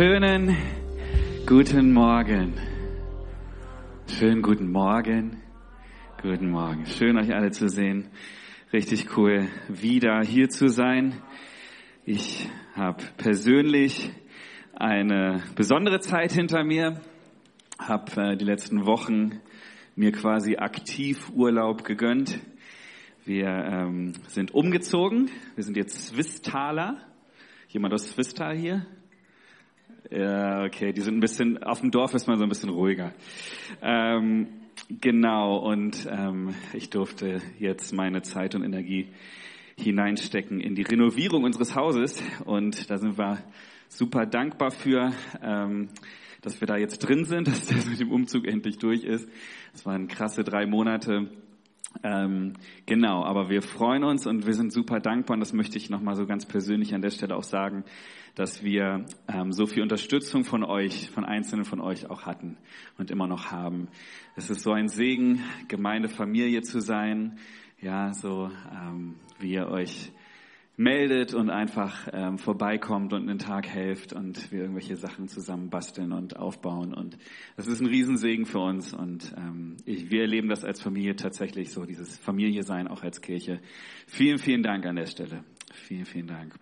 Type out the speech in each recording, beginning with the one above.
Schönen guten Morgen. Schönen guten Morgen. Guten Morgen. Schön euch alle zu sehen. Richtig cool, wieder hier zu sein. Ich habe persönlich eine besondere Zeit hinter mir, habe äh, die letzten Wochen mir quasi aktiv Urlaub gegönnt. Wir ähm, sind umgezogen. Wir sind jetzt Swisstaler. Jemand aus Swistal hier? Ja, okay, die sind ein bisschen, auf dem Dorf ist man so ein bisschen ruhiger. Ähm, genau, und ähm, ich durfte jetzt meine Zeit und Energie hineinstecken in die Renovierung unseres Hauses und da sind wir super dankbar für, ähm, dass wir da jetzt drin sind, dass das mit dem Umzug endlich durch ist. Es waren krasse drei Monate. Ähm, genau, aber wir freuen uns und wir sind super dankbar und das möchte ich nochmal so ganz persönlich an der Stelle auch sagen, dass wir ähm, so viel Unterstützung von euch, von Einzelnen von euch auch hatten und immer noch haben. Es ist so ein Segen, Gemeindefamilie zu sein, ja, so ähm, wie ihr euch meldet und einfach ähm, vorbeikommt und einen Tag helft und wir irgendwelche Sachen zusammen basteln und aufbauen. Und das ist ein Riesensegen für uns und ähm, ich, wir erleben das als Familie tatsächlich so, dieses Familie sein, auch als Kirche. Vielen, vielen Dank an der Stelle. Vielen, vielen Dank.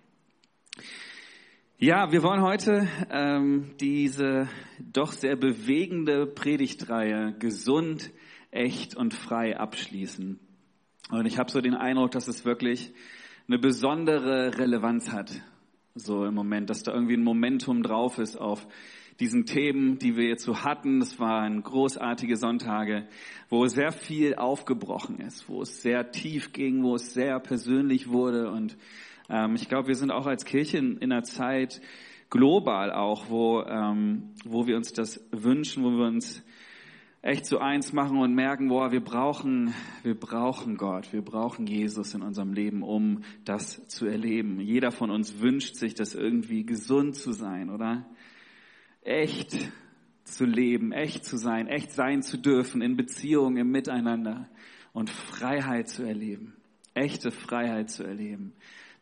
Ja, wir wollen heute ähm, diese doch sehr bewegende Predigtreihe gesund, echt und frei abschließen. Und ich habe so den Eindruck, dass es wirklich eine besondere Relevanz hat, so im Moment, dass da irgendwie ein Momentum drauf ist auf diesen Themen, die wir jetzt so hatten. Das waren großartige Sonntage, wo sehr viel aufgebrochen ist, wo es sehr tief ging, wo es sehr persönlich wurde und ähm, ich glaube, wir sind auch als Kirche in, in einer Zeit global auch, wo, ähm, wo wir uns das wünschen, wo wir uns echt zu eins machen und merken, boah, wir brauchen, wir brauchen Gott, wir brauchen Jesus in unserem Leben, um das zu erleben. Jeder von uns wünscht sich, das irgendwie gesund zu sein, oder? Echt zu leben, echt zu sein, echt sein zu dürfen in Beziehungen, im Miteinander und Freiheit zu erleben, echte Freiheit zu erleben.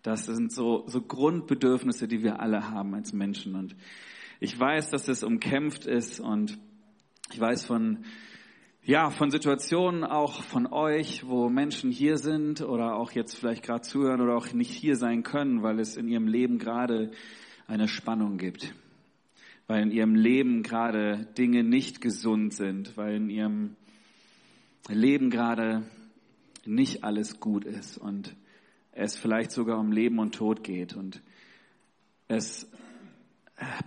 Das sind so, so Grundbedürfnisse, die wir alle haben als Menschen. Und ich weiß, dass es umkämpft ist und ich weiß von, ja, von Situationen auch von euch, wo Menschen hier sind oder auch jetzt vielleicht gerade zuhören oder auch nicht hier sein können, weil es in ihrem Leben gerade eine Spannung gibt. Weil in ihrem Leben gerade Dinge nicht gesund sind, weil in ihrem Leben gerade nicht alles gut ist und es vielleicht sogar um Leben und Tod geht. Und es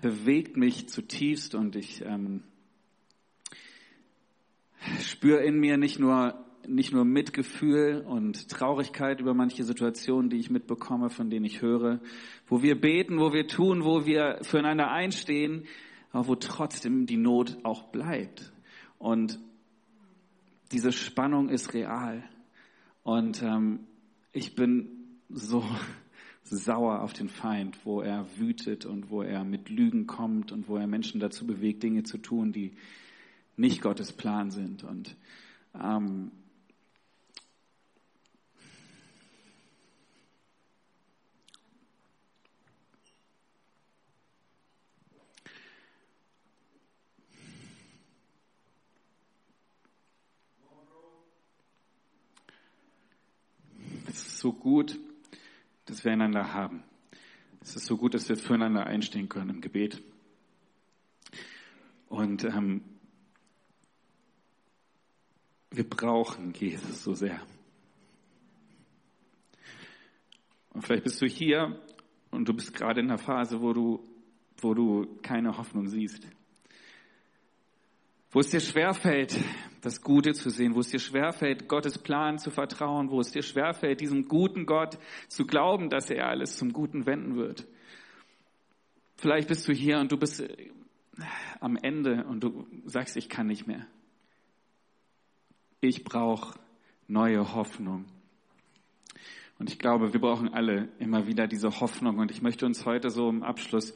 bewegt mich zutiefst und ich ähm, spüre in mir nicht nur nicht nur Mitgefühl und Traurigkeit über manche Situationen, die ich mitbekomme, von denen ich höre, wo wir beten, wo wir tun, wo wir füreinander einstehen, aber wo trotzdem die Not auch bleibt. Und diese Spannung ist real. Und ähm, ich bin so sauer auf den Feind, wo er wütet und wo er mit Lügen kommt und wo er Menschen dazu bewegt, Dinge zu tun, die nicht Gottes Plan sind. Und ähm, so gut, dass wir einander haben. Es ist so gut, dass wir füreinander einstehen können im Gebet. Und ähm, wir brauchen Jesus so sehr. Und vielleicht bist du hier und du bist gerade in der Phase, wo du, wo du keine Hoffnung siehst. Wo es dir schwerfällt, das Gute zu sehen, wo es dir schwerfällt, Gottes Plan zu vertrauen, wo es dir schwerfällt, diesem guten Gott zu glauben, dass er alles zum Guten wenden wird. Vielleicht bist du hier und du bist äh, am Ende und du sagst, ich kann nicht mehr. Ich brauche neue Hoffnung. Und ich glaube, wir brauchen alle immer wieder diese Hoffnung. Und ich möchte uns heute so im Abschluss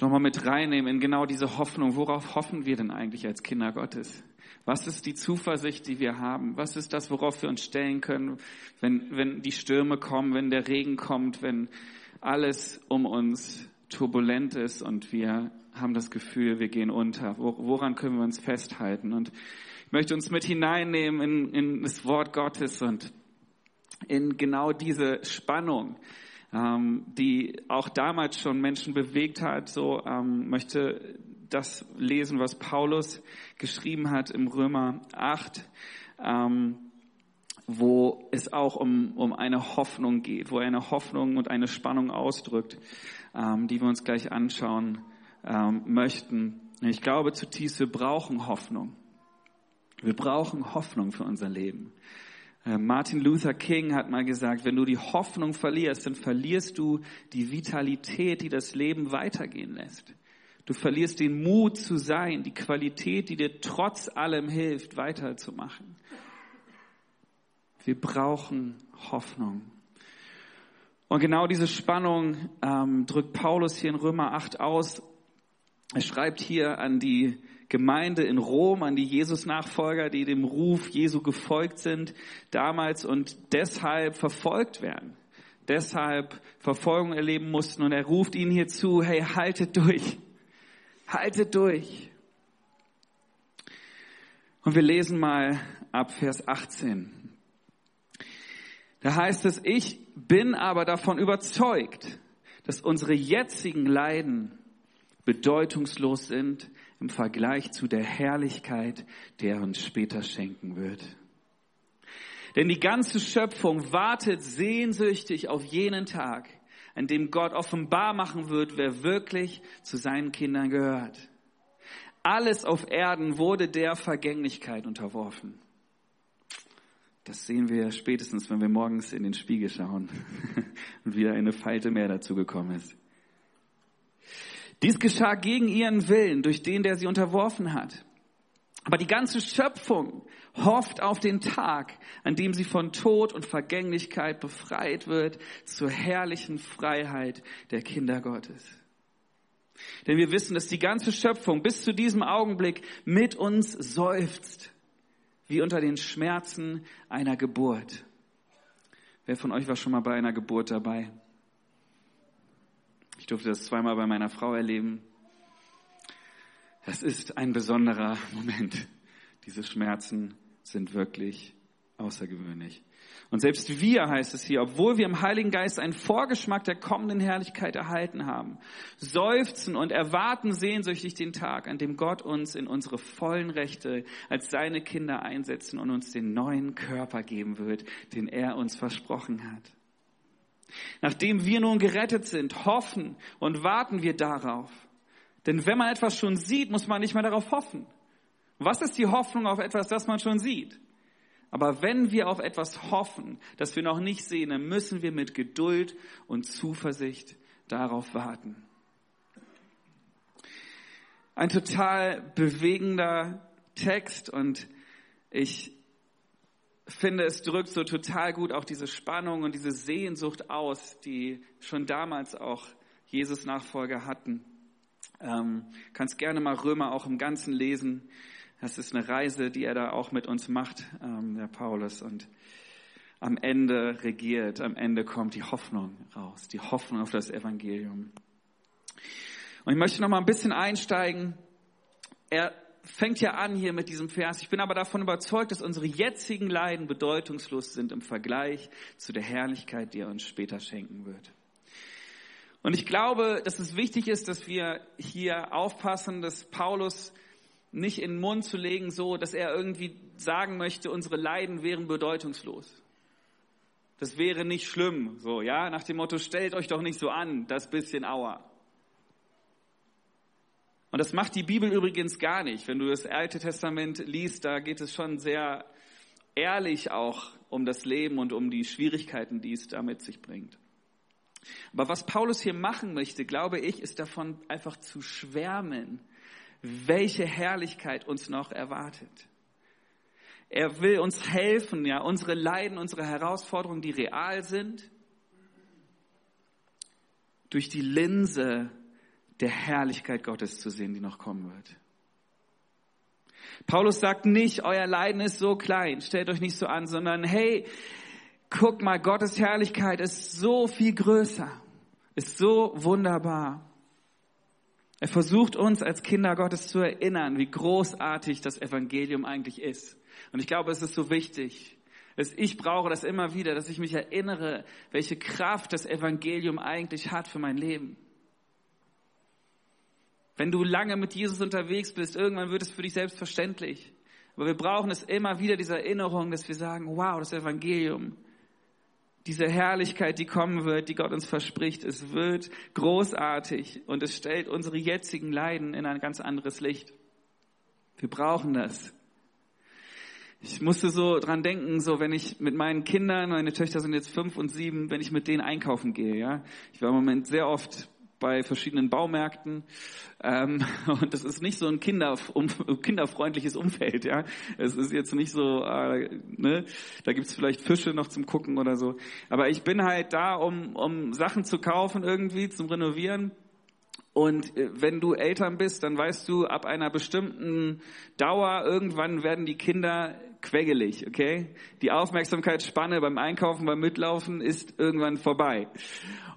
nochmal mit reinnehmen in genau diese Hoffnung. Worauf hoffen wir denn eigentlich als Kinder Gottes? Was ist die Zuversicht, die wir haben? Was ist das, worauf wir uns stellen können, wenn, wenn die Stürme kommen, wenn der Regen kommt, wenn alles um uns turbulent ist und wir haben das Gefühl, wir gehen unter. Woran können wir uns festhalten? Und ich möchte uns mit hineinnehmen in, in das Wort Gottes und in genau diese Spannung, ähm, die auch damals schon Menschen bewegt hat. So ähm, möchte das lesen, was Paulus geschrieben hat im Römer 8. Ähm, wo es auch um, um eine Hoffnung geht, wo er eine Hoffnung und eine Spannung ausdrückt, ähm, die wir uns gleich anschauen ähm, möchten. Ich glaube zutiefst, wir brauchen Hoffnung. Wir brauchen Hoffnung für unser Leben. Äh, Martin Luther King hat mal gesagt, wenn du die Hoffnung verlierst, dann verlierst du die Vitalität, die das Leben weitergehen lässt. Du verlierst den Mut zu sein, die Qualität, die dir trotz allem hilft, weiterzumachen. Wir brauchen Hoffnung. Und genau diese Spannung ähm, drückt Paulus hier in Römer 8 aus. Er schreibt hier an die Gemeinde in Rom, an die Jesus-Nachfolger, die dem Ruf Jesu gefolgt sind damals und deshalb verfolgt werden, deshalb Verfolgung erleben mussten. Und er ruft ihnen hier zu, hey, haltet durch, haltet durch. Und wir lesen mal ab Vers 18. Da heißt es, ich bin aber davon überzeugt, dass unsere jetzigen Leiden bedeutungslos sind im Vergleich zu der Herrlichkeit, der er uns später schenken wird. Denn die ganze Schöpfung wartet sehnsüchtig auf jenen Tag, an dem Gott offenbar machen wird, wer wirklich zu seinen Kindern gehört. Alles auf Erden wurde der Vergänglichkeit unterworfen. Das sehen wir spätestens, wenn wir morgens in den Spiegel schauen und wieder eine Falte mehr dazu gekommen ist. Dies geschah gegen ihren Willen, durch den, der sie unterworfen hat. Aber die ganze Schöpfung hofft auf den Tag, an dem sie von Tod und Vergänglichkeit befreit wird zur herrlichen Freiheit der Kinder Gottes. Denn wir wissen, dass die ganze Schöpfung bis zu diesem Augenblick mit uns seufzt wie unter den Schmerzen einer Geburt. Wer von euch war schon mal bei einer Geburt dabei? Ich durfte das zweimal bei meiner Frau erleben. Das ist ein besonderer Moment. Diese Schmerzen sind wirklich außergewöhnlich. Und selbst wir, heißt es hier, obwohl wir im Heiligen Geist einen Vorgeschmack der kommenden Herrlichkeit erhalten haben, seufzen und erwarten sehnsüchtig den Tag, an dem Gott uns in unsere vollen Rechte als seine Kinder einsetzen und uns den neuen Körper geben wird, den er uns versprochen hat. Nachdem wir nun gerettet sind, hoffen und warten wir darauf. Denn wenn man etwas schon sieht, muss man nicht mehr darauf hoffen. Was ist die Hoffnung auf etwas, das man schon sieht? Aber wenn wir auf etwas hoffen, das wir noch nicht sehen, dann müssen wir mit Geduld und Zuversicht darauf warten. Ein total bewegender Text und ich finde, es drückt so total gut auch diese Spannung und diese Sehnsucht aus, die schon damals auch Jesus Nachfolger hatten. Ähm, kannst gerne mal Römer auch im Ganzen lesen. Das ist eine Reise, die er da auch mit uns macht, ähm, der Paulus. Und am Ende regiert, am Ende kommt die Hoffnung raus, die Hoffnung auf das Evangelium. Und ich möchte noch mal ein bisschen einsteigen. Er fängt ja an hier mit diesem Vers. Ich bin aber davon überzeugt, dass unsere jetzigen Leiden bedeutungslos sind im Vergleich zu der Herrlichkeit, die er uns später schenken wird. Und ich glaube, dass es wichtig ist, dass wir hier aufpassen, dass Paulus nicht in den Mund zu legen, so dass er irgendwie sagen möchte, unsere Leiden wären bedeutungslos. Das wäre nicht schlimm, so, ja, nach dem Motto, stellt euch doch nicht so an, das bisschen Auer. Und das macht die Bibel übrigens gar nicht. Wenn du das Alte Testament liest, da geht es schon sehr ehrlich auch um das Leben und um die Schwierigkeiten, die es da mit sich bringt. Aber was Paulus hier machen möchte, glaube ich, ist davon einfach zu schwärmen, welche Herrlichkeit uns noch erwartet. Er will uns helfen, ja, unsere Leiden, unsere Herausforderungen, die real sind, durch die Linse der Herrlichkeit Gottes zu sehen, die noch kommen wird. Paulus sagt nicht, euer Leiden ist so klein, stellt euch nicht so an, sondern hey, guck mal, Gottes Herrlichkeit ist so viel größer, ist so wunderbar. Er versucht uns als Kinder Gottes zu erinnern, wie großartig das Evangelium eigentlich ist. Und ich glaube, es ist so wichtig, dass ich brauche das immer wieder, dass ich mich erinnere, welche Kraft das Evangelium eigentlich hat für mein Leben. Wenn du lange mit Jesus unterwegs bist, irgendwann wird es für dich selbstverständlich. Aber wir brauchen es immer wieder, diese Erinnerung, dass wir sagen, wow, das Evangelium, diese Herrlichkeit, die kommen wird, die Gott uns verspricht, es wird großartig und es stellt unsere jetzigen Leiden in ein ganz anderes Licht. Wir brauchen das. Ich musste so dran denken, so wenn ich mit meinen Kindern, meine Töchter sind jetzt fünf und sieben, wenn ich mit denen einkaufen gehe, ja. Ich war im Moment sehr oft bei verschiedenen Baumärkten. Ähm, und das ist nicht so ein Kinder, kinderfreundliches Umfeld. Ja, Es ist jetzt nicht so, äh, ne? da gibt's vielleicht Fische noch zum Gucken oder so. Aber ich bin halt da, um, um Sachen zu kaufen irgendwie, zum Renovieren. Und äh, wenn du Eltern bist, dann weißt du, ab einer bestimmten Dauer, irgendwann werden die Kinder quengelig, okay? Die Aufmerksamkeitsspanne beim Einkaufen, beim Mitlaufen ist irgendwann vorbei.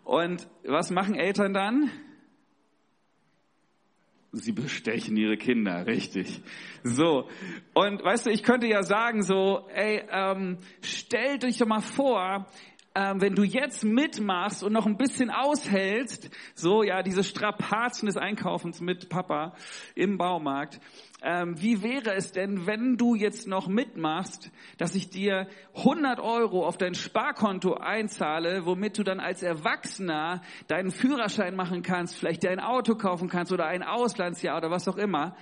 Und was machen Eltern dann? Sie bestechen ihre Kinder, richtig. So. Und weißt du, ich könnte ja sagen so, ey, ähm, stell dich doch mal vor, ähm, wenn du jetzt mitmachst und noch ein bisschen aushältst, so ja, diese Strapazen des Einkaufens mit Papa im Baumarkt, ähm, wie wäre es denn, wenn du jetzt noch mitmachst, dass ich dir 100 Euro auf dein Sparkonto einzahle, womit du dann als Erwachsener deinen Führerschein machen kannst, vielleicht dir ein Auto kaufen kannst oder ein Auslandsjahr oder was auch immer.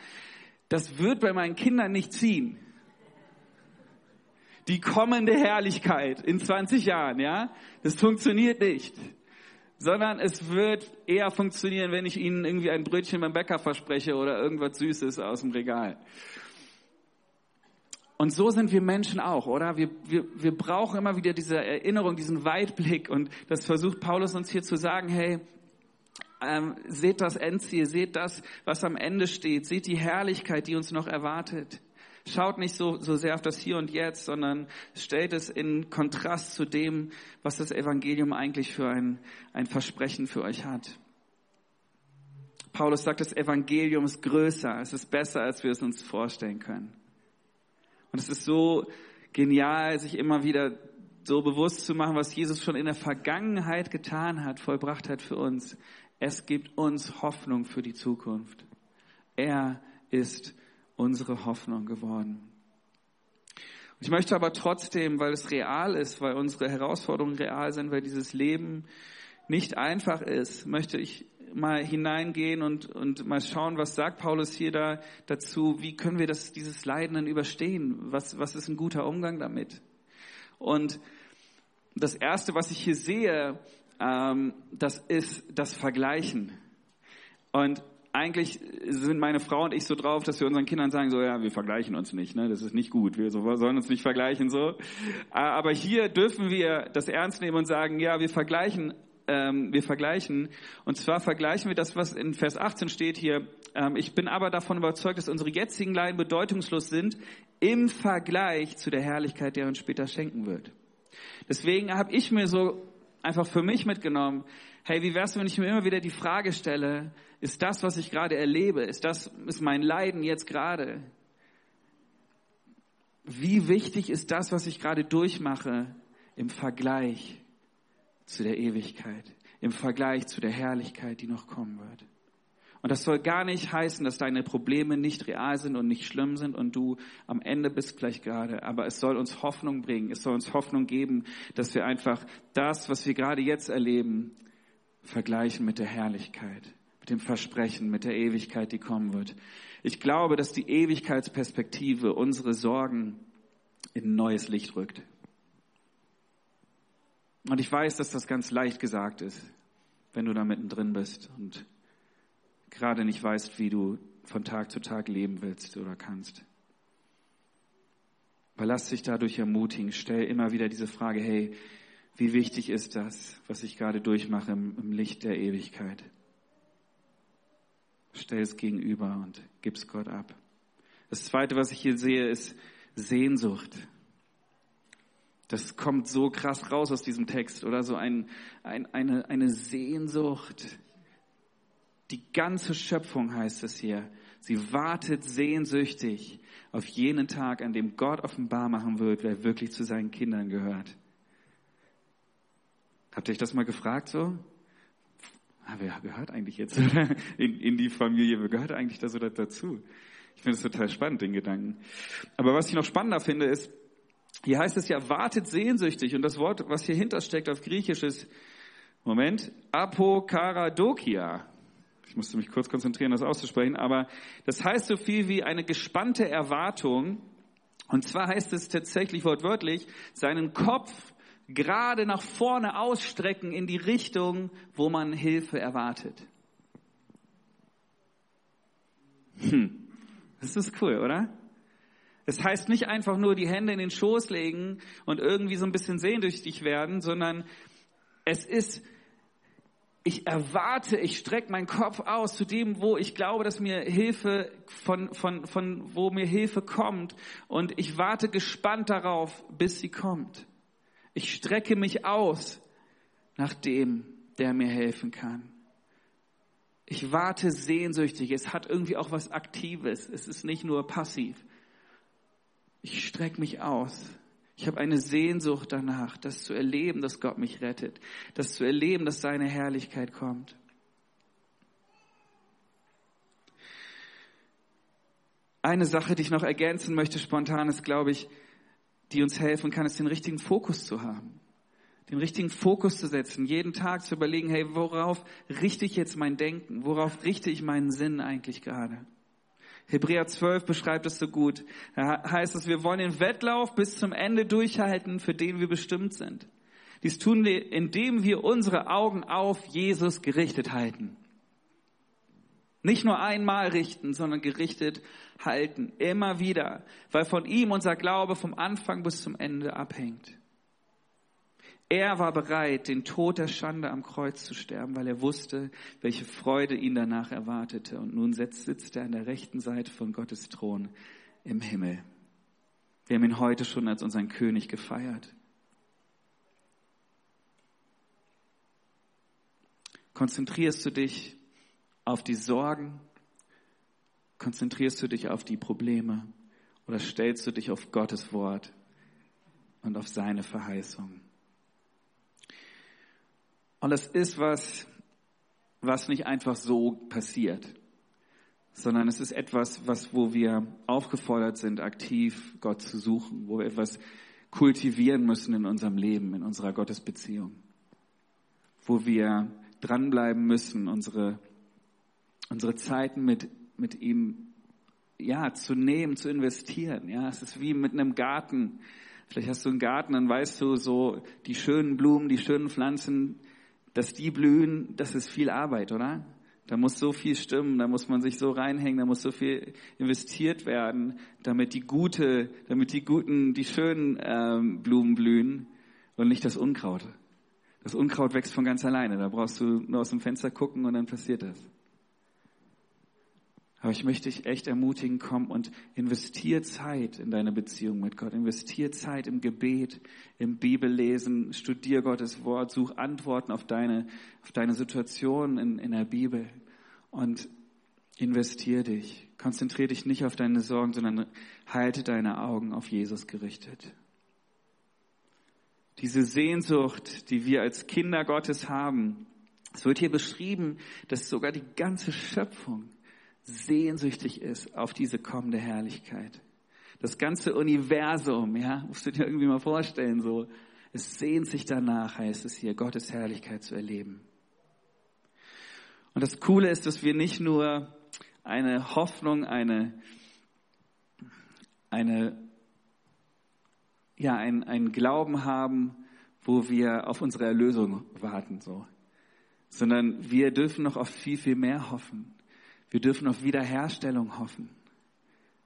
Das wird bei meinen Kindern nicht ziehen die kommende Herrlichkeit in 20 Jahren, ja? Das funktioniert nicht. Sondern es wird eher funktionieren, wenn ich ihnen irgendwie ein Brötchen beim Bäcker verspreche oder irgendwas Süßes aus dem Regal. Und so sind wir Menschen auch, oder? Wir, wir, wir brauchen immer wieder diese Erinnerung, diesen Weitblick. Und das versucht Paulus uns hier zu sagen, hey, ähm, seht das Endziel, seht das, was am Ende steht, seht die Herrlichkeit, die uns noch erwartet. Schaut nicht so, so sehr auf das Hier und Jetzt, sondern stellt es in Kontrast zu dem, was das Evangelium eigentlich für ein, ein Versprechen für euch hat. Paulus sagt, das Evangelium ist größer, es ist besser, als wir es uns vorstellen können. Und es ist so genial, sich immer wieder so bewusst zu machen, was Jesus schon in der Vergangenheit getan hat, vollbracht hat für uns. Es gibt uns Hoffnung für die Zukunft. Er ist unsere Hoffnung geworden. Ich möchte aber trotzdem, weil es real ist, weil unsere Herausforderungen real sind, weil dieses Leben nicht einfach ist, möchte ich mal hineingehen und, und mal schauen, was sagt Paulus hier da dazu, wie können wir das, dieses Leiden dann überstehen? Was, was ist ein guter Umgang damit? Und das erste, was ich hier sehe, ähm, das ist das Vergleichen. Und eigentlich sind meine Frau und ich so drauf, dass wir unseren Kindern sagen, so ja, wir vergleichen uns nicht, ne? das ist nicht gut, wir sollen uns nicht vergleichen so. Aber hier dürfen wir das ernst nehmen und sagen, ja, wir vergleichen, ähm, wir vergleichen. Und zwar vergleichen wir das, was in Vers 18 steht hier. Ähm, ich bin aber davon überzeugt, dass unsere jetzigen Leiden bedeutungslos sind im Vergleich zu der Herrlichkeit, der uns später schenken wird. Deswegen habe ich mir so einfach für mich mitgenommen, hey, wie wär's, wenn ich mir immer wieder die Frage stelle, ist das, was ich gerade erlebe, ist das, ist mein Leiden jetzt gerade? Wie wichtig ist das, was ich gerade durchmache im Vergleich zu der Ewigkeit, im Vergleich zu der Herrlichkeit, die noch kommen wird? Und das soll gar nicht heißen, dass deine Probleme nicht real sind und nicht schlimm sind und du am Ende bist gleich gerade. Aber es soll uns Hoffnung bringen. Es soll uns Hoffnung geben, dass wir einfach das, was wir gerade jetzt erleben, vergleichen mit der Herrlichkeit, mit dem Versprechen, mit der Ewigkeit, die kommen wird. Ich glaube, dass die Ewigkeitsperspektive unsere Sorgen in ein neues Licht rückt. Und ich weiß, dass das ganz leicht gesagt ist, wenn du da mittendrin bist und gerade nicht weißt, wie du von Tag zu Tag leben willst oder kannst. Aber lass dich dadurch ermutigen. Stell immer wieder diese Frage, hey, wie wichtig ist das, was ich gerade durchmache im, im Licht der Ewigkeit? Stell es gegenüber und gib's Gott ab. Das zweite, was ich hier sehe, ist Sehnsucht. Das kommt so krass raus aus diesem Text, oder so ein, ein, eine, eine Sehnsucht, Die ganze Schöpfung heißt es hier. Sie wartet sehnsüchtig auf jenen Tag, an dem Gott offenbar machen wird, wer wirklich zu seinen Kindern gehört. Habt ihr euch das mal gefragt so? Ah, wer gehört eigentlich jetzt in, in die Familie? Wer gehört eigentlich da so dazu? Ich finde es total spannend, den Gedanken. Aber was ich noch spannender finde, ist, hier heißt es ja, wartet sehnsüchtig. Und das Wort, was hier hintersteckt auf Griechisch ist, Moment, Apokaradokia. Ich musste mich kurz konzentrieren, das auszusprechen, aber das heißt so viel wie eine gespannte Erwartung. Und zwar heißt es tatsächlich wortwörtlich, seinen Kopf gerade nach vorne ausstrecken in die Richtung, wo man Hilfe erwartet. Hm. Das ist cool, oder? Es heißt nicht einfach nur die Hände in den Schoß legen und irgendwie so ein bisschen sehnsüchtig werden, sondern es ist, ich erwarte, ich strecke meinen Kopf aus zu dem, wo ich glaube, dass mir Hilfe von, von, von, wo mir Hilfe kommt und ich warte gespannt darauf, bis sie kommt. Ich strecke mich aus nach dem, der mir helfen kann. Ich warte sehnsüchtig. Es hat irgendwie auch was Aktives. Es ist nicht nur passiv. Ich strecke mich aus. Ich habe eine Sehnsucht danach, das zu erleben, dass Gott mich rettet, das zu erleben, dass seine Herrlichkeit kommt. Eine Sache, die ich noch ergänzen möchte spontan, ist, glaube ich, die uns helfen kann, ist den richtigen Fokus zu haben. Den richtigen Fokus zu setzen, jeden Tag zu überlegen, hey, worauf richte ich jetzt mein Denken? Worauf richte ich meinen Sinn eigentlich gerade? Hebräer 12 beschreibt es so gut. Da heißt es, wir wollen den Wettlauf bis zum Ende durchhalten, für den wir bestimmt sind. Dies tun wir, indem wir unsere Augen auf Jesus gerichtet halten. Nicht nur einmal richten, sondern gerichtet halten. Immer wieder. Weil von ihm unser Glaube vom Anfang bis zum Ende abhängt. Er war bereit, den Tod der Schande am Kreuz zu sterben, weil er wusste, welche Freude ihn danach erwartete. Und nun sitzt er an der rechten Seite von Gottes Thron im Himmel. Wir haben ihn heute schon als unseren König gefeiert. Konzentrierst du dich auf die Sorgen? Konzentrierst du dich auf die Probleme? Oder stellst du dich auf Gottes Wort und auf seine Verheißung? Und das ist was, was nicht einfach so passiert, sondern es ist etwas, was, wo wir aufgefordert sind, aktiv Gott zu suchen, wo wir etwas kultivieren müssen in unserem Leben, in unserer Gottesbeziehung, wo wir dranbleiben müssen, unsere unsere Zeiten mit, mit ihm, ja, zu nehmen, zu investieren. Ja, es ist wie mit einem Garten. Vielleicht hast du einen Garten, dann weißt du so, die schönen Blumen, die schönen Pflanzen, dass die blühen, das ist viel Arbeit, oder? Da muss so viel stimmen, da muss man sich so reinhängen, da muss so viel investiert werden, damit die gute, damit die guten, die schönen ähm, Blumen blühen und nicht das Unkraut. Das Unkraut wächst von ganz alleine. Da brauchst du nur aus dem Fenster gucken und dann passiert das. Aber ich möchte dich echt ermutigen, komm und investier Zeit in deine Beziehung mit Gott. Investier Zeit im Gebet, im Bibellesen, studier Gottes Wort, such Antworten auf deine, auf deine Situation in, in der Bibel und investier dich. Konzentrier dich nicht auf deine Sorgen, sondern halte deine Augen auf Jesus gerichtet. Diese Sehnsucht, die wir als Kinder Gottes haben, es wird hier beschrieben, dass sogar die ganze Schöpfung sehnsüchtig ist auf diese kommende Herrlichkeit. Das ganze Universum, ja, musst du dir irgendwie mal vorstellen, so, es sehnt sich danach, heißt es hier, Gottes Herrlichkeit zu erleben. Und das Coole ist, dass wir nicht nur eine Hoffnung, eine, eine, ja, ein, ein Glauben haben, wo wir auf unsere Erlösung warten, so, sondern wir dürfen noch auf viel, viel mehr hoffen. Wir dürfen auf Wiederherstellung hoffen.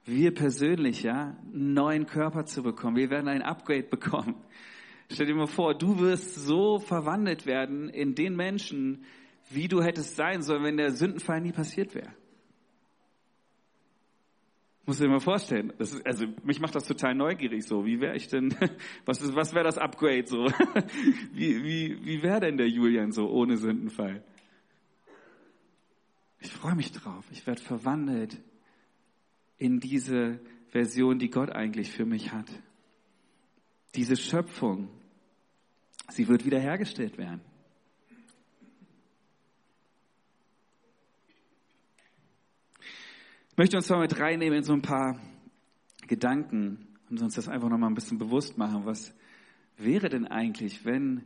Wir persönlich, ja, einen neuen Körper zu bekommen. Wir werden ein Upgrade bekommen. Stell dir mal vor, du wirst so verwandelt werden in den Menschen, wie du hättest sein sollen, wenn der Sündenfall nie passiert wäre. Muss dir mal vorstellen. Ist, also mich macht das total neugierig so. Wie wäre ich denn? Was ist, was wäre das Upgrade so? Wie wie wie wäre denn der Julian so ohne Sündenfall? Ich freue mich drauf. Ich werde verwandelt in diese Version, die Gott eigentlich für mich hat. Diese Schöpfung, sie wird wiederhergestellt werden. Ich möchte uns mal mit reinnehmen in so ein paar Gedanken und uns das einfach nochmal ein bisschen bewusst machen. Was wäre denn eigentlich, wenn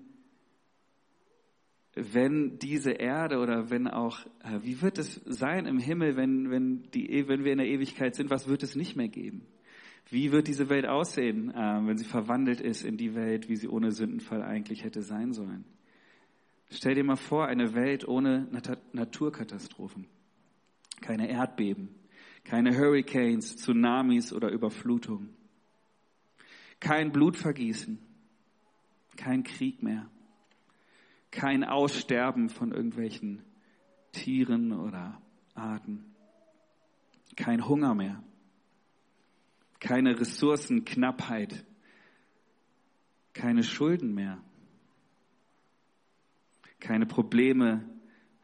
wenn diese Erde oder wenn auch, äh, wie wird es sein im Himmel, wenn, wenn, die, e, wenn wir in der Ewigkeit sind, was wird es nicht mehr geben? Wie wird diese Welt aussehen, äh, wenn sie verwandelt ist in die Welt, wie sie ohne Sündenfall eigentlich hätte sein sollen? Stell dir mal vor, eine Welt ohne Naturkatastrophen, keine Erdbeben, keine Hurricanes, Tsunamis oder Überflutungen, kein Blutvergießen, kein Krieg mehr kein Aussterben von irgendwelchen Tieren oder Arten, kein Hunger mehr, keine Ressourcenknappheit, keine Schulden mehr, keine Probleme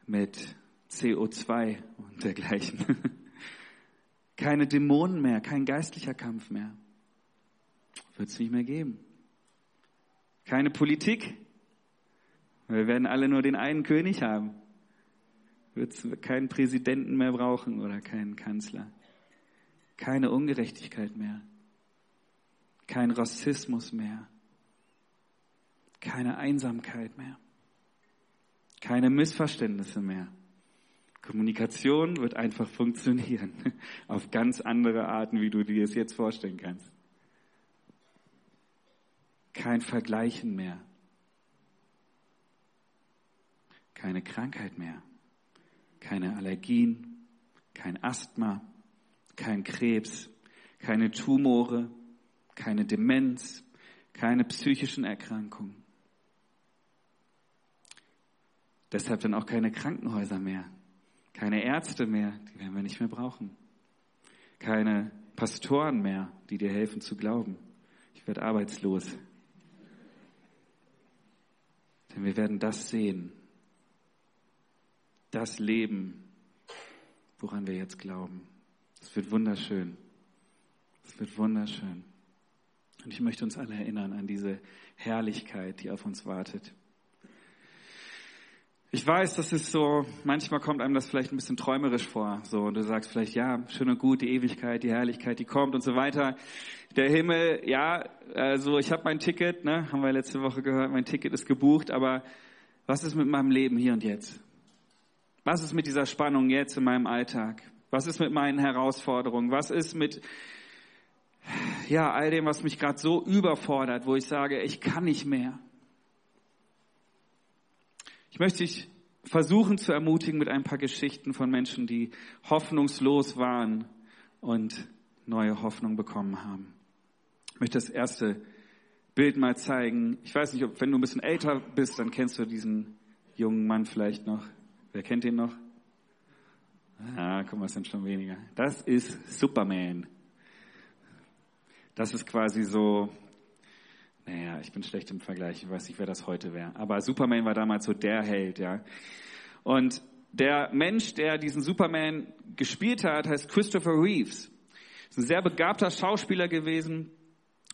mit CO2 und dergleichen, keine Dämonen mehr, kein geistlicher Kampf mehr. Wird es nicht mehr geben. Keine Politik, wir werden alle nur den einen König haben. Wird es keinen Präsidenten mehr brauchen oder keinen Kanzler. Keine Ungerechtigkeit mehr. Kein Rassismus mehr. Keine Einsamkeit mehr. Keine Missverständnisse mehr. Kommunikation wird einfach funktionieren. Auf ganz andere Arten, wie du dir es jetzt vorstellen kannst. Kein Vergleichen mehr keine Krankheit mehr, keine Allergien, kein Asthma, kein Krebs, keine Tumore, keine Demenz, keine psychischen Erkrankungen. Deshalb dann auch keine Krankenhäuser mehr, keine Ärzte mehr, die werden wir nicht mehr brauchen, keine Pastoren mehr, die dir helfen zu glauben. Ich werde arbeitslos. Denn wir werden das sehen, das Leben, woran wir jetzt glauben. Es wird wunderschön. Es wird wunderschön. Und ich möchte uns alle erinnern an diese Herrlichkeit, die auf uns wartet. Ich weiß, das ist so, manchmal kommt einem das vielleicht ein bisschen träumerisch vor. So, und du sagst vielleicht, ja, schön und gut, die Ewigkeit, die Herrlichkeit, die kommt und so weiter. Der Himmel, ja, also ich habe mein Ticket, ne, haben wir letzte Woche gehört, mein Ticket ist gebucht, aber was ist mit meinem Leben hier und jetzt? Was ist mit dieser Spannung jetzt in meinem Alltag? Was ist mit meinen Herausforderungen? Was ist mit ja, all dem, was mich gerade so überfordert, wo ich sage, ich kann nicht mehr? Ich möchte dich versuchen zu ermutigen mit ein paar Geschichten von Menschen, die hoffnungslos waren und neue Hoffnung bekommen haben. Ich möchte das erste Bild mal zeigen. Ich weiß nicht, ob wenn du ein bisschen älter bist, dann kennst du diesen jungen Mann vielleicht noch. Wer kennt ihn noch? Ah, guck mal, es sind schon weniger. Das ist Superman. Das ist quasi so, naja, ich bin schlecht im Vergleich, ich weiß nicht, wer das heute wäre. Aber Superman war damals so der Held, ja. Und der Mensch, der diesen Superman gespielt hat, heißt Christopher Reeves. Ist ein sehr begabter Schauspieler gewesen.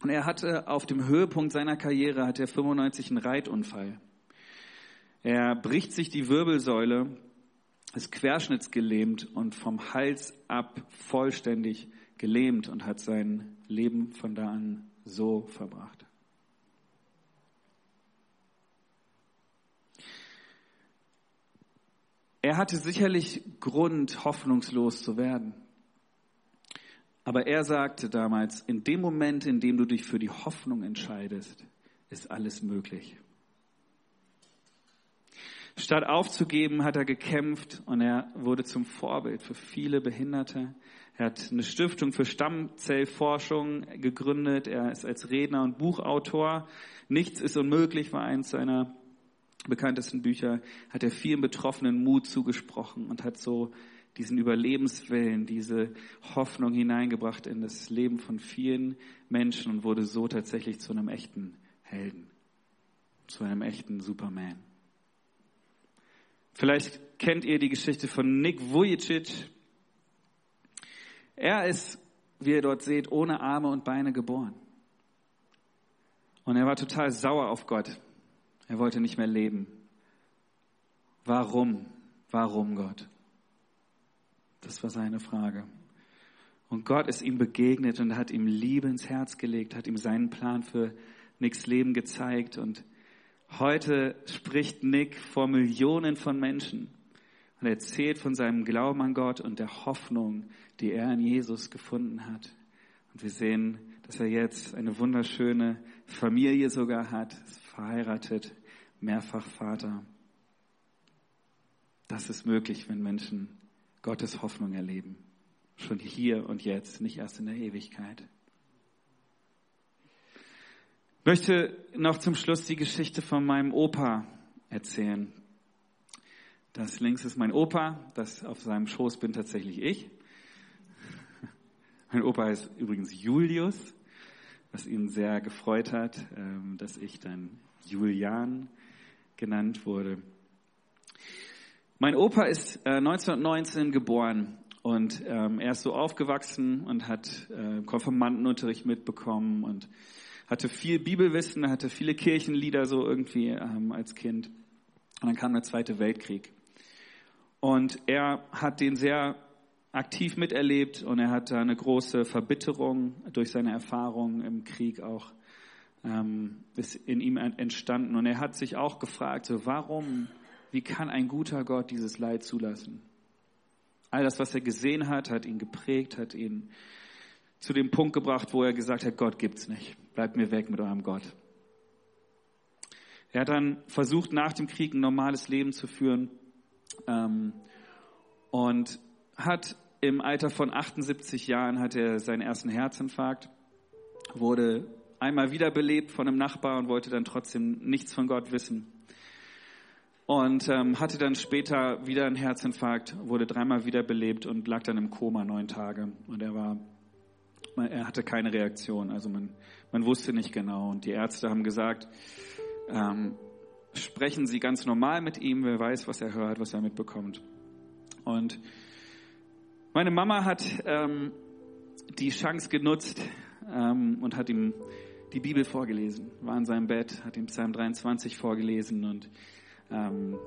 Und er hatte auf dem Höhepunkt seiner Karriere, hat er 95 einen Reitunfall. Er bricht sich die Wirbelsäule, ist querschnittsgelähmt und vom Hals ab vollständig gelähmt und hat sein Leben von da an so verbracht. Er hatte sicherlich Grund, hoffnungslos zu werden. Aber er sagte damals, in dem Moment, in dem du dich für die Hoffnung entscheidest, ist alles möglich. Statt aufzugeben, hat er gekämpft und er wurde zum Vorbild für viele Behinderte. Er hat eine Stiftung für Stammzellforschung gegründet. Er ist als Redner und Buchautor. Nichts ist unmöglich war eins seiner bekanntesten Bücher. Hat er vielen Betroffenen Mut zugesprochen und hat so diesen Überlebenswillen, diese Hoffnung hineingebracht in das Leben von vielen Menschen und wurde so tatsächlich zu einem echten Helden, zu einem echten Superman. Vielleicht kennt ihr die Geschichte von Nick Vujicic. Er ist, wie ihr dort seht, ohne Arme und Beine geboren. Und er war total sauer auf Gott. Er wollte nicht mehr leben. Warum? Warum Gott? Das war seine Frage. Und Gott ist ihm begegnet und hat ihm Liebe ins Herz gelegt, hat ihm seinen Plan für Nicks Leben gezeigt. Und heute spricht Nick vor Millionen von Menschen und erzählt von seinem Glauben an Gott und der Hoffnung, die er in Jesus gefunden hat. Und wir sehen, dass er jetzt eine wunderschöne Familie sogar hat, ist verheiratet, mehrfach Vater. Das ist möglich, wenn Menschen Gottes Hoffnung erleben. Schon hier und jetzt, nicht erst in der Ewigkeit. Ich möchte noch zum Schluss die Geschichte von meinem Opa erzählen. Das links ist mein Opa, das auf seinem Schoß bin tatsächlich ich. Mein Opa heißt übrigens Julius, was ihn sehr gefreut hat, ähm, dass ich dann Julian genannt wurde. Mein Opa ist 1919 äh, geboren und ähm, er ist so aufgewachsen und hat äh, Konfirmandenunterricht mitbekommen und hatte viel Bibelwissen, hatte viele Kirchenlieder so irgendwie ähm, als Kind. Und dann kam der Zweite Weltkrieg. Und er hat den sehr aktiv miterlebt und er hatte eine große Verbitterung durch seine Erfahrungen im Krieg auch ähm, ist in ihm entstanden. Und er hat sich auch gefragt, so warum, wie kann ein guter Gott dieses Leid zulassen? All das, was er gesehen hat, hat ihn geprägt, hat ihn zu dem Punkt gebracht, wo er gesagt hat, Gott gibt's nicht. Bleibt mir weg mit eurem Gott. Er hat dann versucht, nach dem Krieg ein normales Leben zu führen ähm, und hat im Alter von 78 Jahren hat er seinen ersten Herzinfarkt, wurde einmal wiederbelebt von einem Nachbar und wollte dann trotzdem nichts von Gott wissen. Und ähm, hatte dann später wieder einen Herzinfarkt, wurde dreimal wiederbelebt und lag dann im Koma neun Tage. Und er war, er hatte keine Reaktion, also man, man wusste nicht genau. Und die Ärzte haben gesagt, ähm, sprechen Sie ganz normal mit ihm, wer weiß, was er hört, was er mitbekommt. Und meine Mama hat ähm, die Chance genutzt ähm, und hat ihm die Bibel vorgelesen, war in seinem Bett, hat ihm Psalm 23 vorgelesen und ähm,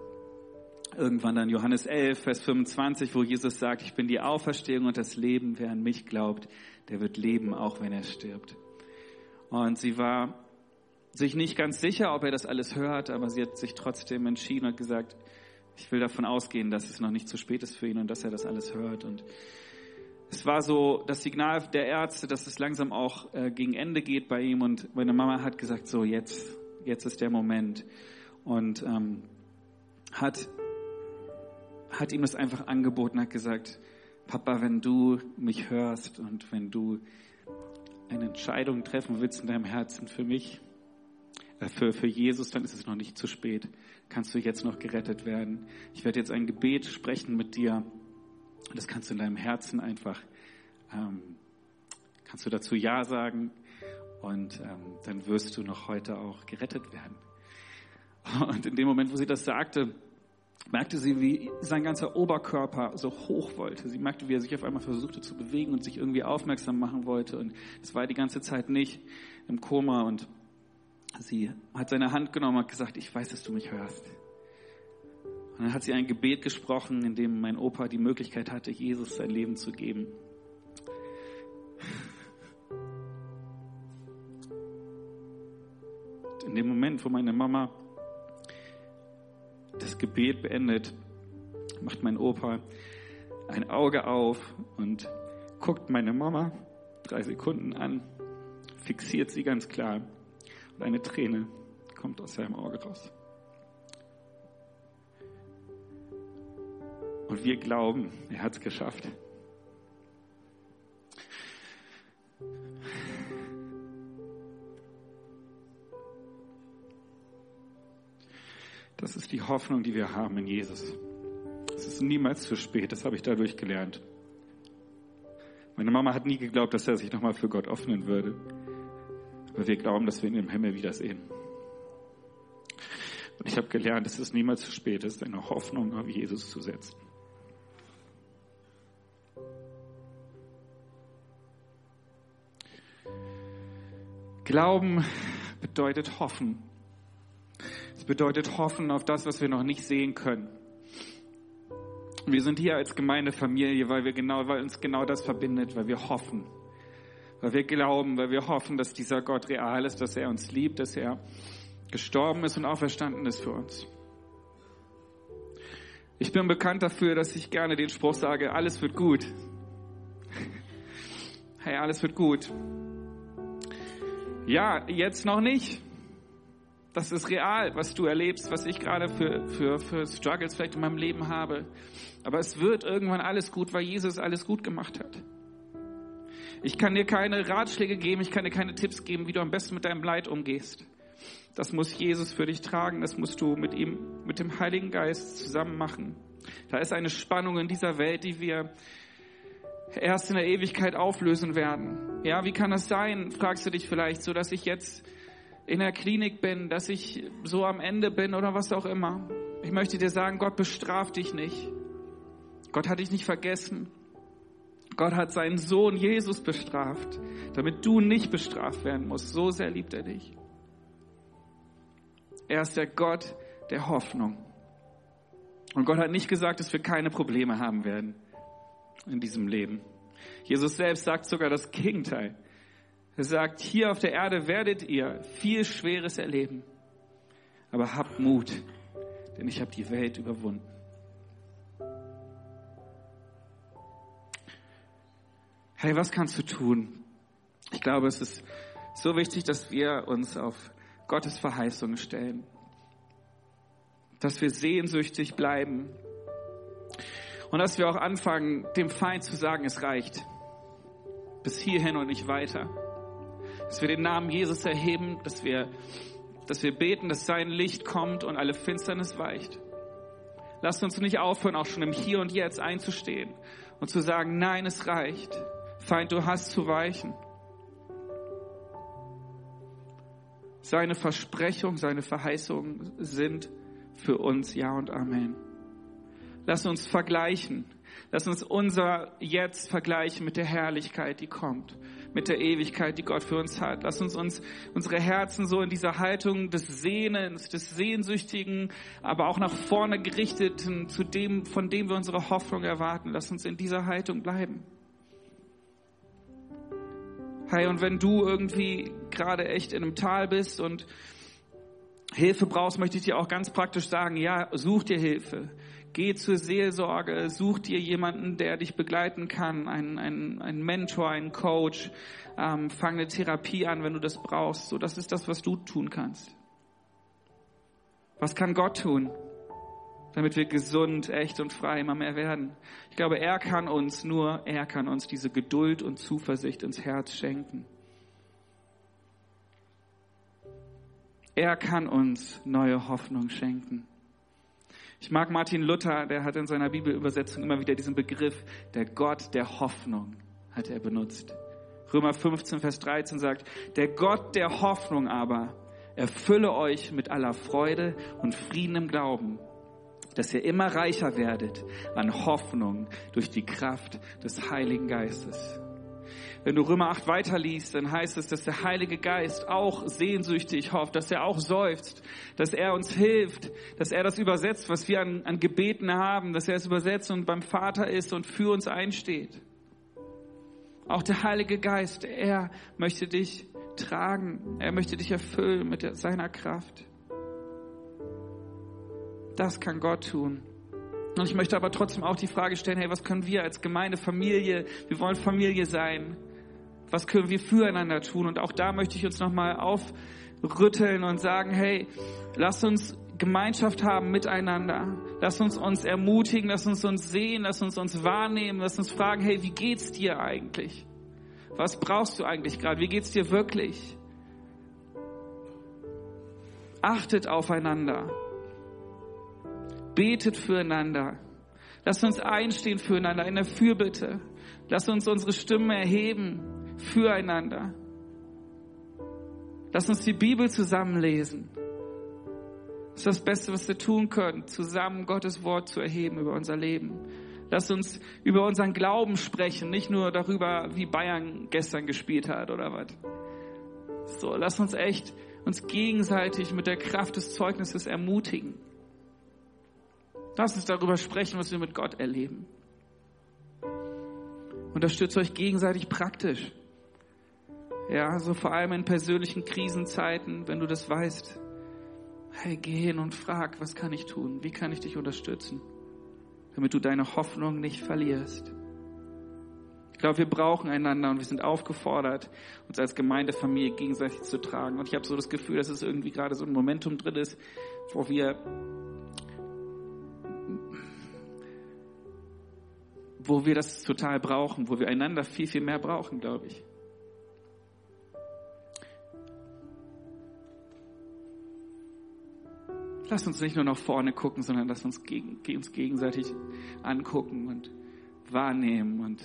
irgendwann dann Johannes 11, Vers 25, wo Jesus sagt, ich bin die Auferstehung und das Leben, wer an mich glaubt, der wird leben, auch wenn er stirbt. Und sie war sich nicht ganz sicher, ob er das alles hört, aber sie hat sich trotzdem entschieden und gesagt, ich will davon ausgehen, dass es noch nicht zu spät ist für ihn und dass er das alles hört. Und es war so das Signal der Ärzte, dass es langsam auch äh, gegen Ende geht bei ihm. Und meine Mama hat gesagt, so jetzt, jetzt ist der Moment. Und ähm, hat, hat ihm das einfach angeboten, hat gesagt, Papa, wenn du mich hörst und wenn du eine Entscheidung treffen willst in deinem Herzen für mich, äh, für, für Jesus, dann ist es noch nicht zu spät. Kannst du jetzt noch gerettet werden. Ich werde jetzt ein Gebet sprechen mit dir. Das kannst du in deinem Herzen einfach, ähm, kannst du dazu Ja sagen und ähm, dann wirst du noch heute auch gerettet werden. Und in dem Moment, wo sie das sagte, merkte sie, wie sein ganzer Oberkörper so hoch wollte. Sie merkte, wie er sich auf einmal versuchte zu bewegen und sich irgendwie aufmerksam machen wollte. Und es war die ganze Zeit nicht im Koma. Und Sie hat seine Hand genommen und gesagt, ich weiß, dass du mich hörst. Und dann hat sie ein Gebet gesprochen, in dem mein Opa die Möglichkeit hatte, Jesus sein Leben zu geben. In dem Moment, wo meine Mama das Gebet beendet, macht mein Opa ein Auge auf und guckt meine Mama drei Sekunden an, fixiert sie ganz klar und eine Träne kommt aus seinem Auge raus. Und wir glauben, er hat es geschafft. Das ist die Hoffnung, die wir haben in Jesus. Es ist niemals zu spät, das habe ich dadurch gelernt. Meine Mama hat nie geglaubt, dass er sich nochmal für Gott öffnen würde weil wir glauben, dass wir ihn im Himmel wiedersehen. Und ich habe gelernt, dass es niemals zu spät ist, eine Hoffnung auf Jesus zu setzen. Glauben bedeutet hoffen. Bedeutet hoffen auf das, was wir noch nicht sehen können. Wir sind hier als Gemeindefamilie, weil wir genau, weil uns genau das verbindet, weil wir hoffen. Weil wir glauben, weil wir hoffen, dass dieser Gott real ist, dass er uns liebt, dass er gestorben ist und auferstanden ist für uns. Ich bin bekannt dafür, dass ich gerne den Spruch sage, alles wird gut. Hey, alles wird gut. Ja, jetzt noch nicht. Das ist real, was du erlebst, was ich gerade für, für, für Struggles vielleicht in meinem Leben habe. Aber es wird irgendwann alles gut, weil Jesus alles gut gemacht hat. Ich kann dir keine Ratschläge geben, ich kann dir keine Tipps geben, wie du am besten mit deinem Leid umgehst. Das muss Jesus für dich tragen, das musst du mit ihm, mit dem Heiligen Geist zusammen machen. Da ist eine Spannung in dieser Welt, die wir erst in der Ewigkeit auflösen werden. Ja, wie kann das sein, fragst du dich vielleicht, so dass ich jetzt in der Klinik bin, dass ich so am Ende bin oder was auch immer. Ich möchte dir sagen, Gott bestraft dich nicht. Gott hat dich nicht vergessen. Gott hat seinen Sohn Jesus bestraft, damit du nicht bestraft werden musst. So sehr liebt er dich. Er ist der Gott der Hoffnung. Und Gott hat nicht gesagt, dass wir keine Probleme haben werden in diesem Leben. Jesus selbst sagt sogar das Gegenteil. Er sagt, hier auf der Erde werdet ihr viel Schweres erleben. Aber habt Mut, denn ich habe die Welt überwunden. Hey, was kannst du tun? Ich glaube, es ist so wichtig, dass wir uns auf Gottes Verheißungen stellen. Dass wir sehnsüchtig bleiben. Und dass wir auch anfangen, dem Feind zu sagen, es reicht. Bis hierhin und nicht weiter. Dass wir den Namen Jesus erheben, dass wir, dass wir beten, dass sein Licht kommt und alle Finsternis weicht. Lasst uns nicht aufhören, auch schon im Hier und Jetzt einzustehen und zu sagen, nein, es reicht. Feind, du hast zu weichen. Seine Versprechung, seine Verheißungen sind für uns Ja und Amen. Lass uns vergleichen. Lass uns unser Jetzt vergleichen mit der Herrlichkeit, die kommt, mit der Ewigkeit, die Gott für uns hat. Lass uns, uns unsere Herzen so in dieser Haltung des Sehnens, des Sehnsüchtigen, aber auch nach vorne gerichteten, zu dem, von dem wir unsere Hoffnung erwarten. Lass uns in dieser Haltung bleiben. Hey, und wenn du irgendwie gerade echt in einem Tal bist und Hilfe brauchst, möchte ich dir auch ganz praktisch sagen, ja, such dir Hilfe. Geh zur Seelsorge, such dir jemanden, der dich begleiten kann, einen, einen, Mentor, einen Coach. Ähm, fang eine Therapie an, wenn du das brauchst. So, das ist das, was du tun kannst. Was kann Gott tun? damit wir gesund, echt und frei immer mehr werden. Ich glaube, er kann uns nur, er kann uns diese Geduld und Zuversicht ins Herz schenken. Er kann uns neue Hoffnung schenken. Ich mag Martin Luther, der hat in seiner Bibelübersetzung immer wieder diesen Begriff, der Gott der Hoffnung, hat er benutzt. Römer 15, Vers 13 sagt, der Gott der Hoffnung aber erfülle euch mit aller Freude und Frieden im Glauben, dass ihr immer reicher werdet an Hoffnung durch die Kraft des Heiligen Geistes. Wenn du Römer 8 weiterliest, dann heißt es, dass der Heilige Geist auch sehnsüchtig hofft, dass er auch seufzt, dass er uns hilft, dass er das übersetzt, was wir an, an Gebeten haben, dass er es übersetzt und beim Vater ist und für uns einsteht. Auch der Heilige Geist, er möchte dich tragen, er möchte dich erfüllen mit seiner Kraft. Das kann Gott tun. Und ich möchte aber trotzdem auch die Frage stellen, hey, was können wir als Gemeinde, Familie, wir wollen Familie sein. Was können wir füreinander tun? Und auch da möchte ich uns nochmal aufrütteln und sagen, hey, lass uns Gemeinschaft haben miteinander. Lass uns uns ermutigen, lass uns uns sehen, lass uns uns wahrnehmen, lass uns fragen, hey, wie geht's dir eigentlich? Was brauchst du eigentlich gerade? Wie geht's dir wirklich? Achtet aufeinander. Betet füreinander. Lasst uns einstehen füreinander in der Fürbitte. Lasst uns unsere Stimme erheben füreinander. Lasst uns die Bibel zusammenlesen. Das ist das Beste, was wir tun können, zusammen Gottes Wort zu erheben über unser Leben. Lass uns über unseren Glauben sprechen, nicht nur darüber, wie Bayern gestern gespielt hat oder was. So, lass uns echt uns gegenseitig mit der Kraft des Zeugnisses ermutigen. Lass uns darüber sprechen, was wir mit Gott erleben. Unterstützt euch gegenseitig praktisch. Ja, so vor allem in persönlichen Krisenzeiten, wenn du das weißt. Hey, geh hin und frag, was kann ich tun? Wie kann ich dich unterstützen? Damit du deine Hoffnung nicht verlierst. Ich glaube, wir brauchen einander und wir sind aufgefordert, uns als Gemeindefamilie gegenseitig zu tragen. Und ich habe so das Gefühl, dass es irgendwie gerade so ein Momentum drin ist, wo wir wo wir das total brauchen, wo wir einander viel, viel mehr brauchen, glaube ich. Lass uns nicht nur nach vorne gucken, sondern lass uns, gegen, uns gegenseitig angucken und wahrnehmen. Und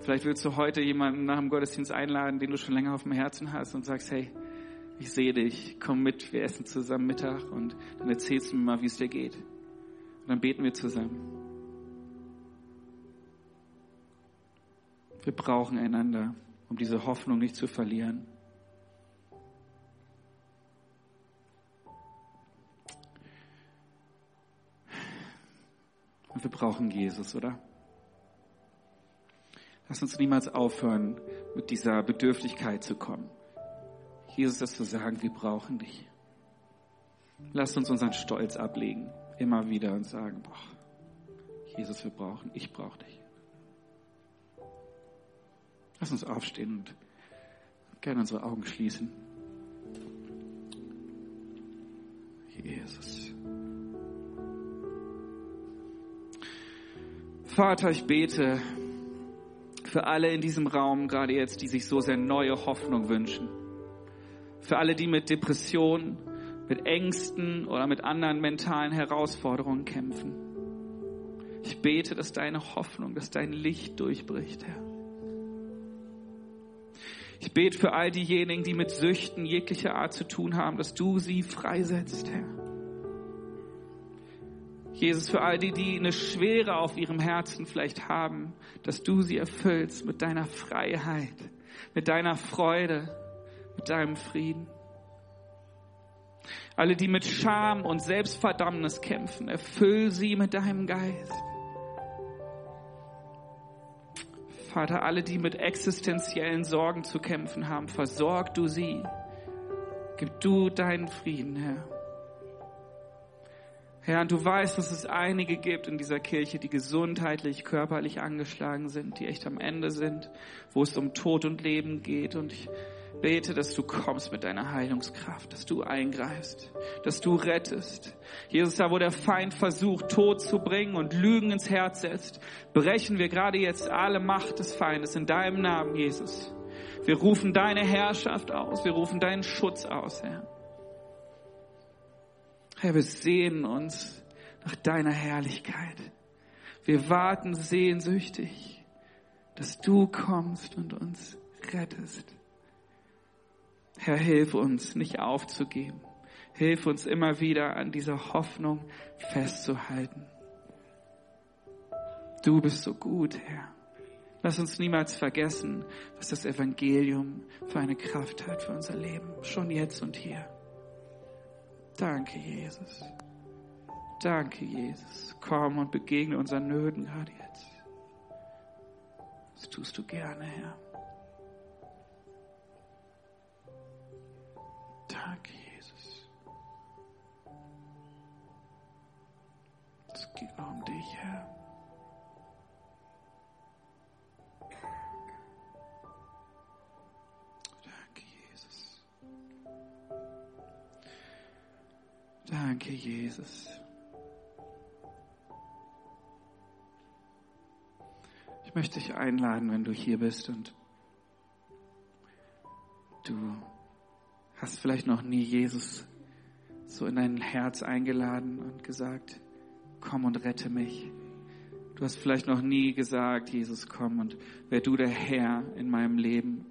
vielleicht willst du heute jemanden nach dem Gottesdienst einladen, den du schon länger auf dem Herzen hast und sagst, hey, ich sehe dich, komm mit, wir essen zusammen Mittag und dann erzählst du mir mal, wie es dir geht. Und dann beten wir zusammen. Wir brauchen einander, um diese Hoffnung nicht zu verlieren. Wir brauchen Jesus, oder? Lass uns niemals aufhören, mit dieser Bedürftigkeit zu kommen. Jesus, das zu sagen, wir brauchen dich. Lass uns unseren Stolz ablegen, immer wieder und sagen, boah, Jesus, wir brauchen, ich brauche dich. Lass uns aufstehen und gerne unsere Augen schließen. Jesus. Vater, ich bete für alle in diesem Raum, gerade jetzt, die sich so sehr neue Hoffnung wünschen. Für alle, die mit Depressionen, mit Ängsten oder mit anderen mentalen Herausforderungen kämpfen. Ich bete, dass deine Hoffnung, dass dein Licht durchbricht, Herr. Ich bete für all diejenigen, die mit Süchten jeglicher Art zu tun haben, dass du sie freisetzt, Herr. Jesus, für all die, die eine Schwere auf ihrem Herzen vielleicht haben, dass du sie erfüllst mit deiner Freiheit, mit deiner Freude, mit deinem Frieden. Alle, die mit Scham und Selbstverdammnis kämpfen, erfüll sie mit deinem Geist. Vater, alle, die mit existenziellen Sorgen zu kämpfen haben, versorg du sie. Gib du deinen Frieden, Herr. Herr, und du weißt, dass es einige gibt in dieser Kirche, die gesundheitlich, körperlich angeschlagen sind, die echt am Ende sind, wo es um Tod und Leben geht. Und ich bete, dass du kommst mit deiner Heilungskraft, dass du eingreifst, dass du rettest. Jesus, da wo der Feind versucht, Tod zu bringen und Lügen ins Herz setzt, brechen wir gerade jetzt alle Macht des Feindes in deinem Namen, Jesus. Wir rufen deine Herrschaft aus, wir rufen deinen Schutz aus, Herr. Herr, wir sehen uns nach deiner Herrlichkeit. Wir warten sehnsüchtig, dass du kommst und uns rettest. Herr, hilf uns, nicht aufzugeben. Hilf uns immer wieder an dieser Hoffnung festzuhalten. Du bist so gut, Herr. Lass uns niemals vergessen, was das Evangelium für eine Kraft hat für unser Leben, schon jetzt und hier. Danke, Jesus. Danke, Jesus. Komm und begegne unseren Nöten gerade jetzt. Das tust du gerne, Herr. Jesus. Ich möchte dich einladen, wenn du hier bist und du hast vielleicht noch nie Jesus so in dein Herz eingeladen und gesagt, komm und rette mich. Du hast vielleicht noch nie gesagt, Jesus, komm und wär du der Herr in meinem Leben.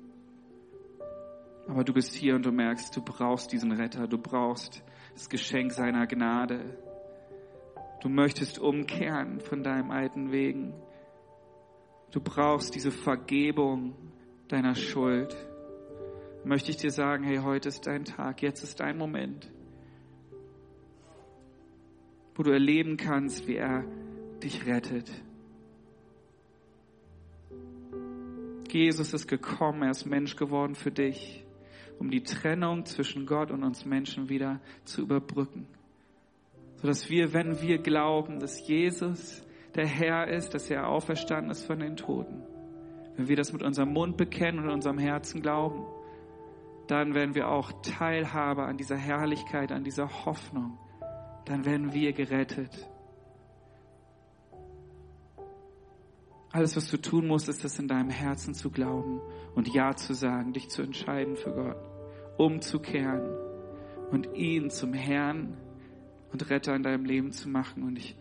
Aber du bist hier und du merkst, du brauchst diesen Retter, du brauchst das Geschenk seiner Gnade. Du möchtest umkehren von deinem alten Wegen. Du brauchst diese Vergebung deiner Schuld. Möchte ich dir sagen, hey, heute ist dein Tag, jetzt ist dein Moment, wo du erleben kannst, wie er dich rettet. Jesus ist gekommen, er ist Mensch geworden für dich, um die Trennung zwischen Gott und uns Menschen wieder zu überbrücken. Sodass wir, wenn wir glauben, dass Jesus der Herr ist, dass er auferstanden ist von den Toten, wenn wir das mit unserem Mund bekennen und in unserem Herzen glauben, dann werden wir auch Teilhabe an dieser Herrlichkeit, an dieser Hoffnung. Dann werden wir gerettet. Alles, was du tun musst, ist das in deinem Herzen zu glauben und Ja zu sagen, dich zu entscheiden für Gott, umzukehren und ihn zum Herrn und Retter in deinem Leben zu machen. Und ich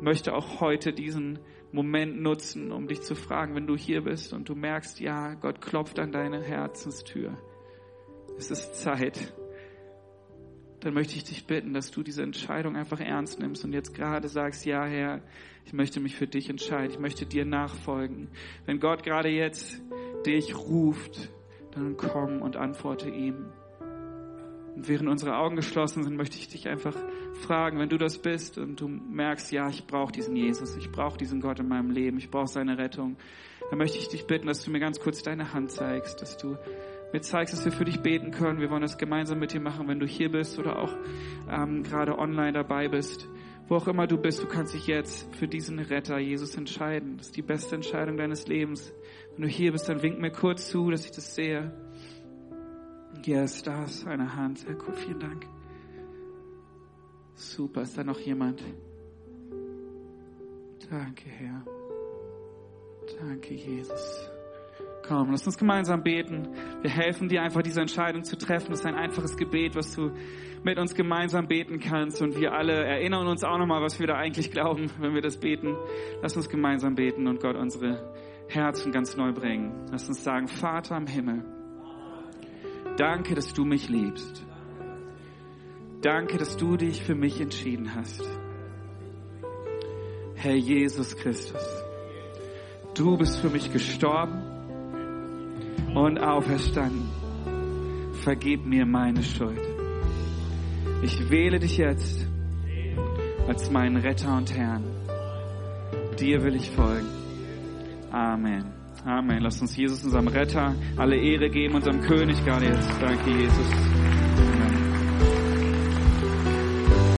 möchte auch heute diesen Moment nutzen, um dich zu fragen, wenn du hier bist und du merkst, ja, Gott klopft an deine Herzenstür. Es ist Zeit. Dann möchte ich dich bitten, dass du diese Entscheidung einfach ernst nimmst und jetzt gerade sagst, ja, Herr, ich möchte mich für dich entscheiden. Ich möchte dir nachfolgen. Wenn Gott gerade jetzt dich ruft, dann komm und antworte ihm. Und während unsere Augen geschlossen sind, möchte ich dich einfach fragen, wenn du das bist und du merkst, ja, ich brauche diesen Jesus, ich brauche diesen Gott in meinem Leben, ich brauche seine Rettung, dann möchte ich dich bitten, dass du mir ganz kurz deine Hand zeigst, dass du mir zeigst, dass wir für dich beten können. Wir wollen das gemeinsam mit dir machen, wenn du hier bist oder auch ähm, gerade online dabei bist. Wo auch immer du bist, du kannst dich jetzt für diesen Retter, Jesus, entscheiden. Das ist die beste Entscheidung deines Lebens. Wenn du hier bist, dann wink mir kurz zu, dass ich das sehe. Yes, da ist eine Hand. Sehr gut, vielen Dank. Super, ist da noch jemand? Danke, Herr. Danke, Jesus. Komm, lass uns gemeinsam beten. Wir helfen dir einfach, diese Entscheidung zu treffen. Das ist ein einfaches Gebet, was du mit uns gemeinsam beten kannst. Und wir alle erinnern uns auch nochmal, was wir da eigentlich glauben, wenn wir das beten. Lass uns gemeinsam beten und Gott unsere Herzen ganz neu bringen. Lass uns sagen, Vater im Himmel, danke, dass du mich liebst. Danke, dass du dich für mich entschieden hast. Herr Jesus Christus, du bist für mich gestorben und auferstanden. Vergib mir meine Schuld. Ich wähle dich jetzt als meinen Retter und Herrn. Dir will ich folgen. Amen. Amen. Lass uns Jesus, unserem Retter, alle Ehre geben, unserem König gerade jetzt. Danke, Jesus.